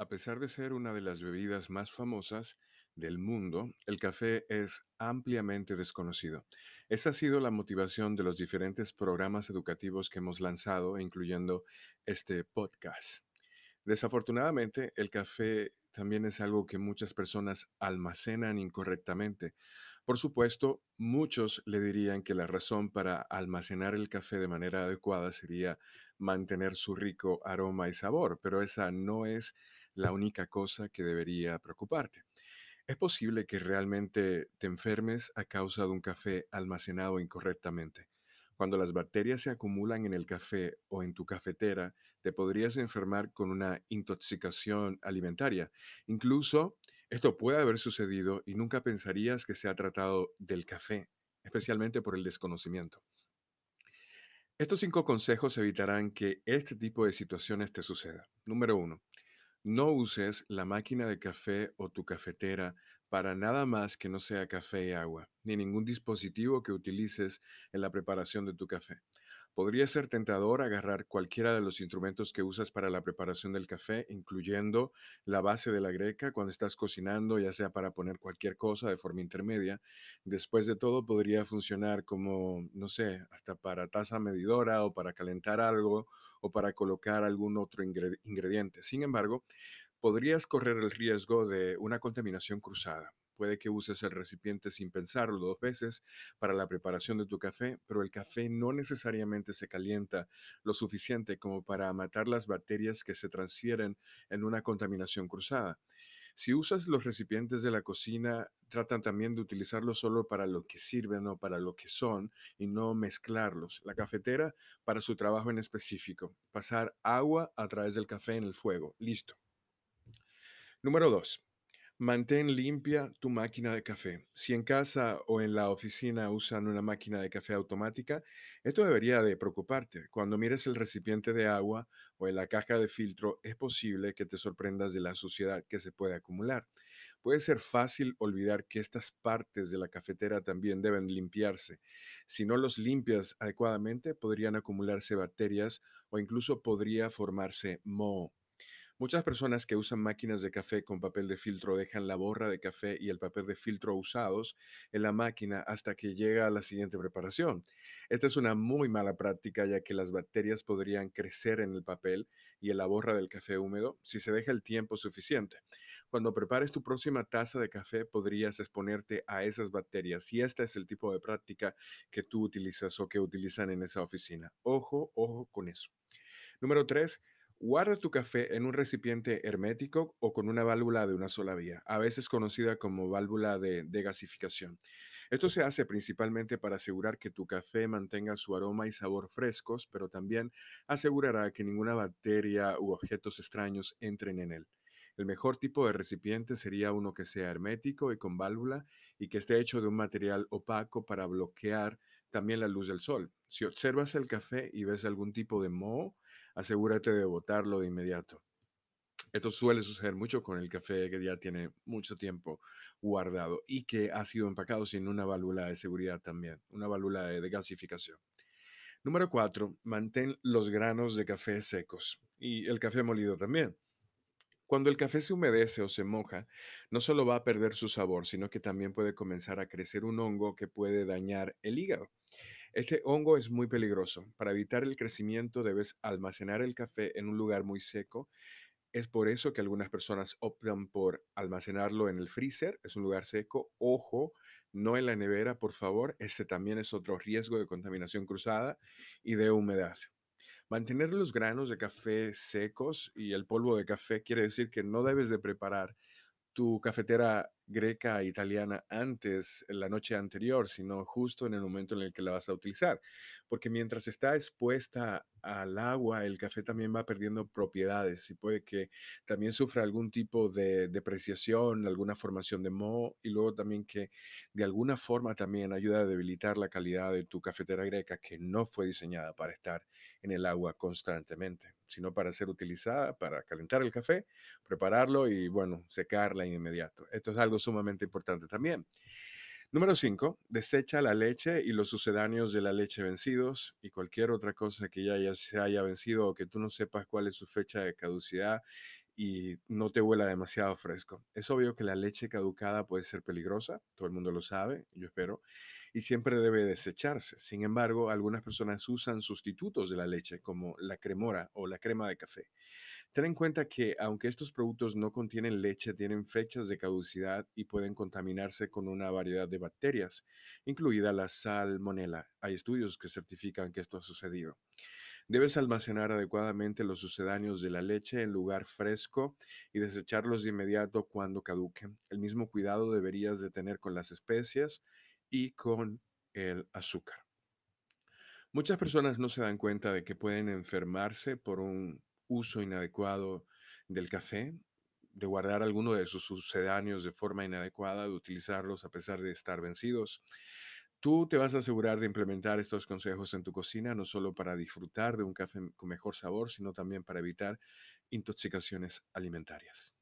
A pesar de ser una de las bebidas más famosas del mundo, el café es ampliamente desconocido. Esa ha sido la motivación de los diferentes programas educativos que hemos lanzado, incluyendo este podcast. Desafortunadamente, el café también es algo que muchas personas almacenan incorrectamente. Por supuesto, muchos le dirían que la razón para almacenar el café de manera adecuada sería mantener su rico aroma y sabor, pero esa no es la única cosa que debería preocuparte. Es posible que realmente te enfermes a causa de un café almacenado incorrectamente. Cuando las bacterias se acumulan en el café o en tu cafetera, te podrías enfermar con una intoxicación alimentaria. Incluso esto puede haber sucedido y nunca pensarías que se ha tratado del café, especialmente por el desconocimiento. Estos cinco consejos evitarán que este tipo de situaciones te suceda. Número uno, no uses la máquina de café o tu cafetera para nada más que no sea café y agua, ni ningún dispositivo que utilices en la preparación de tu café. Podría ser tentador agarrar cualquiera de los instrumentos que usas para la preparación del café, incluyendo la base de la greca cuando estás cocinando, ya sea para poner cualquier cosa de forma intermedia. Después de todo, podría funcionar como, no sé, hasta para taza medidora o para calentar algo o para colocar algún otro ingrediente. Sin embargo, podrías correr el riesgo de una contaminación cruzada. Puede que uses el recipiente sin pensarlo dos veces para la preparación de tu café, pero el café no necesariamente se calienta lo suficiente como para matar las bacterias que se transfieren en una contaminación cruzada. Si usas los recipientes de la cocina, tratan también de utilizarlos solo para lo que sirven o para lo que son y no mezclarlos. La cafetera para su trabajo en específico. Pasar agua a través del café en el fuego. Listo. Número 2. Mantén limpia tu máquina de café. Si en casa o en la oficina usan una máquina de café automática, esto debería de preocuparte. Cuando mires el recipiente de agua o en la caja de filtro, es posible que te sorprendas de la suciedad que se puede acumular. Puede ser fácil olvidar que estas partes de la cafetera también deben limpiarse. Si no los limpias adecuadamente, podrían acumularse bacterias o incluso podría formarse moho. Muchas personas que usan máquinas de café con papel de filtro dejan la borra de café y el papel de filtro usados en la máquina hasta que llega a la siguiente preparación. Esta es una muy mala práctica ya que las bacterias podrían crecer en el papel y en la borra del café húmedo si se deja el tiempo suficiente. Cuando prepares tu próxima taza de café podrías exponerte a esas bacterias si este es el tipo de práctica que tú utilizas o que utilizan en esa oficina. Ojo, ojo con eso. Número tres, Guarda tu café en un recipiente hermético o con una válvula de una sola vía, a veces conocida como válvula de, gasificación. Esto se hace principalmente para asegurar que tu café mantenga su aroma y sabor frescos, pero también asegurará que ninguna bacteria u objetos extraños entren en él. El mejor tipo de recipiente sería uno que sea hermético y con válvula y que esté hecho de un material opaco para bloquear también la luz del sol. Si observas el café y ves algún tipo de moho, asegúrate de botarlo de inmediato. Esto suele suceder mucho con el café que ya tiene mucho tiempo guardado y que ha sido empacado sin una válvula de seguridad también, una válvula de, gasificación. Número cuatro, mantén los granos de café secos y el café molido también. Cuando el café se humedece o se moja, no solo va a perder su sabor, sino que también puede comenzar a crecer un hongo que puede dañar el hígado. Este hongo es muy peligroso. Para evitar el crecimiento debes almacenar el café en un lugar muy seco. Es por eso que algunas personas optan por almacenarlo en el freezer, es un lugar seco. Ojo, no en la nevera, por favor. Ese también es otro riesgo de contaminación cruzada y de humedad. Mantener los granos de café secos y el polvo de café quiere decir que no debes de preparar tu cafetera greca italiana antes, la noche anterior, sino justo en el momento en el que la vas a utilizar. Porque mientras está expuesta al agua, el café también va perdiendo propiedades y puede que también sufra algún tipo de depreciación, alguna formación de moho y luego también que de alguna forma también ayuda a debilitar la calidad de tu cafetera greca que no fue diseñada para estar en el agua constantemente, sino para ser utilizada para calentar el café, prepararlo y bueno, secarla inmediato. Esto es algo sumamente importante también. Número 5. Desecha la leche y los sucedáneos de la leche vencidos y cualquier otra cosa que ya, se haya vencido o que tú no sepas cuál es su fecha de caducidad y no te huela demasiado fresco. Es obvio que la leche caducada puede ser peligrosa, todo el mundo lo sabe, yo espero, y siempre debe desecharse. Sin embargo, algunas personas usan sustitutos de la leche, como la cremora o la crema de café. Ten en cuenta que aunque estos productos no contienen leche, tienen fechas de caducidad y pueden contaminarse con una variedad de bacterias, incluida la salmonela. Hay estudios que certifican que esto ha sucedido. Debes almacenar adecuadamente los sucedáneos de la leche en lugar fresco y desecharlos de inmediato cuando caduquen. El mismo cuidado deberías de tener con las especias y con el azúcar. Muchas personas no se dan cuenta de que pueden enfermarse por un uso inadecuado del café, de guardar alguno de sus sucedáneos de forma inadecuada, de utilizarlos a pesar de estar vencidos. Tú te vas a asegurar de implementar estos consejos en tu cocina, no solo para disfrutar de un café con mejor sabor, sino también para evitar intoxicaciones alimentarias.